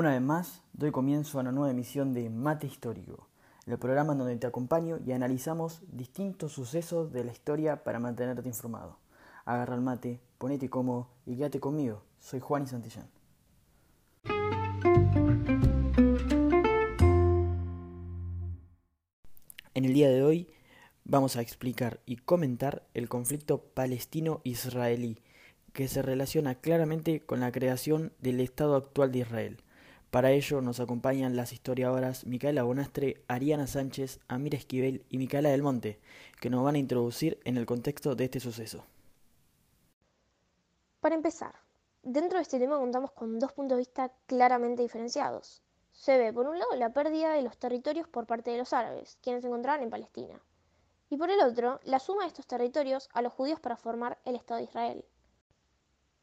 Una vez más, doy comienzo a una nueva emisión de Mate Histórico, el programa donde te acompaño y analizamos distintos sucesos de la historia para mantenerte informado. Agarra el mate, ponete cómodo y quédate conmigo. Soy Juan y Santillán. En el día de hoy vamos a explicar y comentar el conflicto palestino-israelí, que se relaciona claramente con la creación del Estado actual de Israel. Para ello nos acompañan las historiadoras Micaela Bonastre, Ariana Sánchez, Amira Esquivel y Micaela del Monte, que nos van a introducir en el contexto de este suceso. Para empezar, dentro de este tema contamos con dos puntos de vista claramente diferenciados. Se ve, por un lado, la pérdida de los territorios por parte de los árabes, quienes se encontraban en Palestina, y por el otro, la suma de estos territorios a los judíos para formar el Estado de Israel.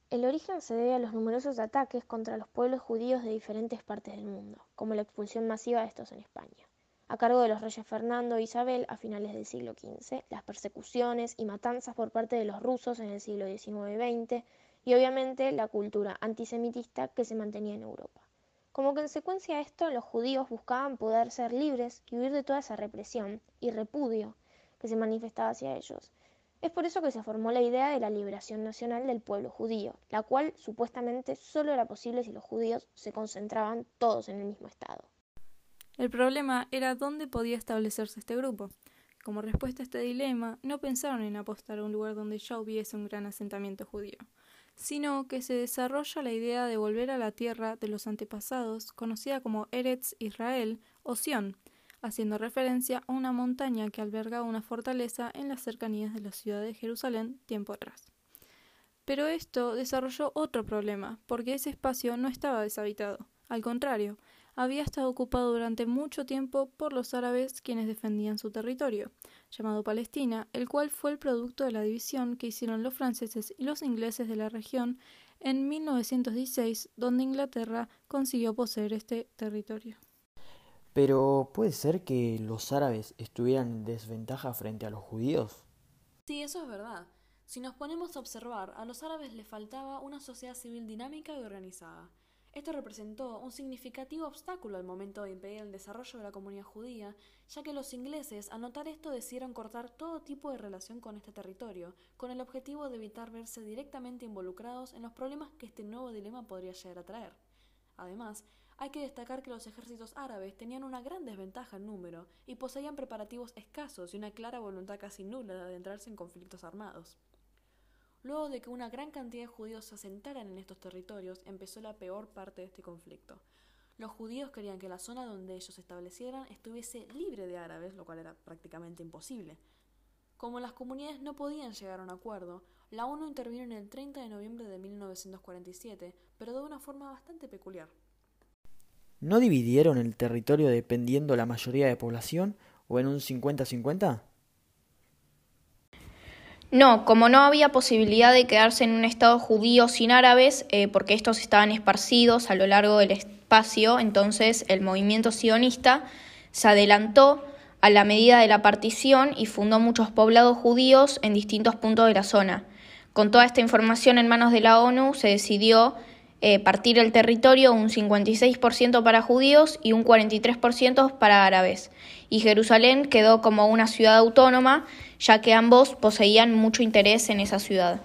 El origen se debe a los numerosos ataques contra los pueblos judíos de diferentes partes del mundo, como la expulsión masiva de estos en España, a cargo de los reyes Fernando e Isabel a finales del siglo XV, las persecuciones y matanzas por parte de los rusos en el siglo XIX y XX, y obviamente la cultura antisemitista que se mantenía en Europa. Como consecuencia de esto, los judíos buscaban poder ser libres y huir de toda esa represión y repudio que se manifestaba hacia ellos, es por eso que se formó la idea de la liberación nacional del pueblo judío, la cual supuestamente solo era posible si los judíos se concentraban todos en el mismo Estado. El problema era dónde podía establecerse este grupo. Como respuesta a este dilema, no pensaron en apostar a un lugar donde ya hubiese un gran asentamiento judío, sino que se desarrolla la idea de volver a la tierra de los antepasados, conocida como Eretz Israel o Sion, haciendo referencia a una montaña que alberga una fortaleza en las cercanías de la ciudad de Jerusalén tiempo atrás. Pero esto desarrolló otro problema, porque ese espacio no estaba deshabitado. Al contrario, había estado ocupado durante mucho tiempo por los árabes quienes defendían su territorio, llamado Palestina, el cual fue el producto de la división que hicieron los franceses y los ingleses de la región en 1916, donde Inglaterra consiguió poseer este territorio. Pero ¿puede ser que los árabes estuvieran en desventaja frente a los judíos? Sí, eso es verdad. Si nos ponemos a observar, a los árabes les faltaba una sociedad civil dinámica y organizada. Esto representó un significativo obstáculo al momento de impedir el desarrollo de la comunidad judía, ya que los ingleses, al notar esto, decidieron cortar todo tipo de relación con este territorio, con el objetivo de evitar verse directamente involucrados en los problemas que este nuevo dilema podría llegar a traer. Además, hay que destacar que los ejércitos árabes tenían una gran desventaja en número y poseían preparativos escasos y una clara voluntad casi nula de adentrarse en conflictos armados. Luego de que una gran cantidad de judíos se asentaran en estos territorios, empezó la peor parte de este conflicto. Los judíos querían que la zona donde ellos se establecieran estuviese libre de árabes, lo cual era prácticamente imposible. Como las comunidades no podían llegar a un acuerdo, la ONU intervino en el 30 de noviembre de 1947, pero de una forma bastante peculiar. ¿No dividieron el territorio dependiendo la mayoría de población o en un 50-50? No, como no había posibilidad de quedarse en un estado judío sin árabes, eh, porque estos estaban esparcidos a lo largo del espacio, entonces el movimiento sionista se adelantó a la medida de la partición y fundó muchos poblados judíos en distintos puntos de la zona. Con toda esta información en manos de la ONU, se decidió eh, partir el territorio un 56% para judíos y un 43% para árabes. Y Jerusalén quedó como una ciudad autónoma, ya que ambos poseían mucho interés en esa ciudad.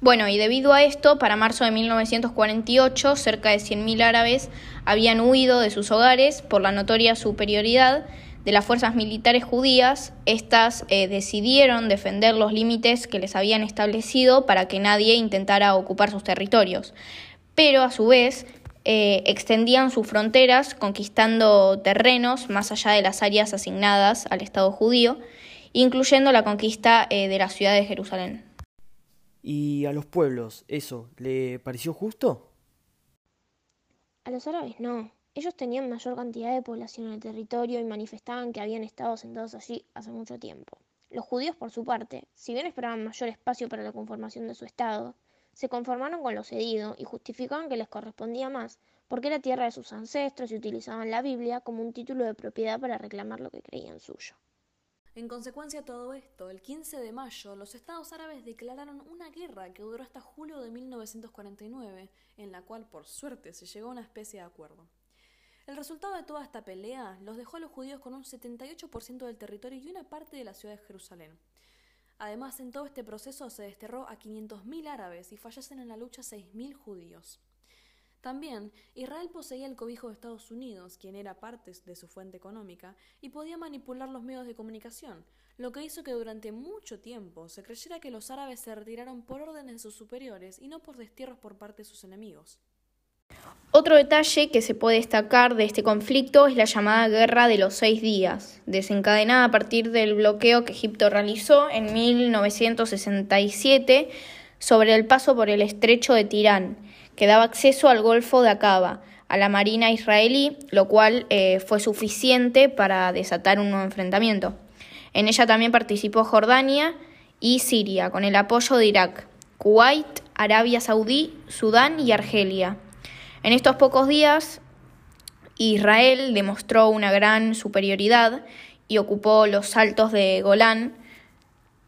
Bueno, y debido a esto, para marzo de 1948, cerca de 100.000 árabes habían huido de sus hogares por la notoria superioridad de las fuerzas militares judías, estas eh, decidieron defender los límites que les habían establecido para que nadie intentara ocupar sus territorios. Pero a su vez eh, extendían sus fronteras conquistando terrenos más allá de las áreas asignadas al Estado judío, incluyendo la conquista eh, de la ciudad de Jerusalén. ¿Y a los pueblos eso le pareció justo? A los árabes no. Ellos tenían mayor cantidad de población en el territorio y manifestaban que habían estado sentados allí hace mucho tiempo. Los judíos, por su parte, si bien esperaban mayor espacio para la conformación de su Estado, se conformaron con lo cedido y justificaban que les correspondía más porque era tierra de sus ancestros y utilizaban la Biblia como un título de propiedad para reclamar lo que creían suyo. En consecuencia de todo esto, el 15 de mayo, los estados árabes declararon una guerra que duró hasta julio de 1949, en la cual por suerte se llegó a una especie de acuerdo. El resultado de toda esta pelea los dejó a los judíos con un 78% del territorio y una parte de la ciudad de Jerusalén. Además, en todo este proceso se desterró a 500.000 árabes y fallecen en la lucha 6.000 judíos. También, Israel poseía el cobijo de Estados Unidos, quien era parte de su fuente económica, y podía manipular los medios de comunicación, lo que hizo que durante mucho tiempo se creyera que los árabes se retiraron por órdenes de sus superiores y no por destierros por parte de sus enemigos. Otro detalle que se puede destacar de este conflicto es la llamada Guerra de los Seis Días, desencadenada a partir del bloqueo que Egipto realizó en 1967 sobre el paso por el estrecho de Tirán, que daba acceso al Golfo de Acaba, a la Marina israelí, lo cual eh, fue suficiente para desatar un nuevo enfrentamiento. En ella también participó Jordania y Siria, con el apoyo de Irak, Kuwait, Arabia Saudí, Sudán y Argelia. En estos pocos días, Israel demostró una gran superioridad y ocupó los altos de Golán,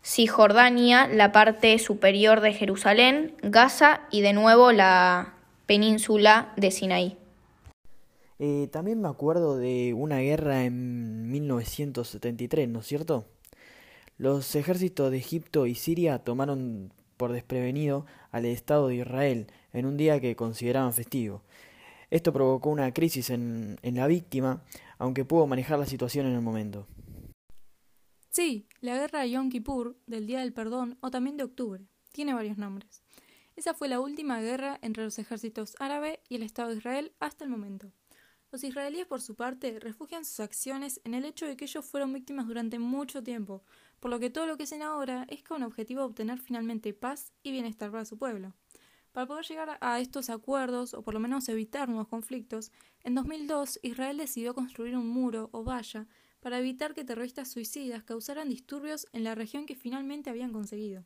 Cisjordania, la parte superior de Jerusalén, Gaza y de nuevo la península de Sinaí. Eh, también me acuerdo de una guerra en 1973, ¿no es cierto? Los ejércitos de Egipto y Siria tomaron por desprevenido al Estado de Israel en un día que consideraban festivo. Esto provocó una crisis en, en la víctima, aunque pudo manejar la situación en el momento. Sí, la guerra de Yom Kippur, del Día del Perdón o también de octubre. Tiene varios nombres. Esa fue la última guerra entre los ejércitos árabe y el Estado de Israel hasta el momento. Los israelíes, por su parte, refugian sus acciones en el hecho de que ellos fueron víctimas durante mucho tiempo, por lo que todo lo que hacen ahora es con objetivo de obtener finalmente paz y bienestar para su pueblo. Para poder llegar a estos acuerdos, o por lo menos evitar nuevos conflictos, en 2002 Israel decidió construir un muro o valla para evitar que terroristas suicidas causaran disturbios en la región que finalmente habían conseguido.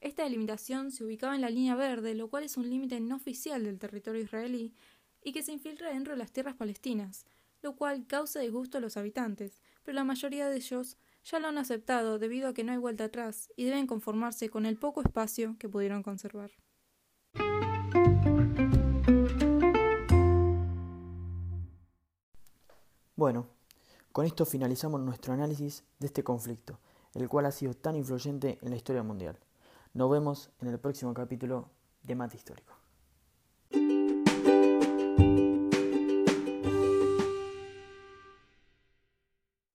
Esta delimitación se ubicaba en la línea verde, lo cual es un límite no oficial del territorio israelí y que se infiltra dentro de las tierras palestinas, lo cual causa disgusto a los habitantes, pero la mayoría de ellos ya lo han aceptado debido a que no hay vuelta atrás y deben conformarse con el poco espacio que pudieron conservar. Bueno, con esto finalizamos nuestro análisis de este conflicto, el cual ha sido tan influyente en la historia mundial. Nos vemos en el próximo capítulo de Mate Histórico.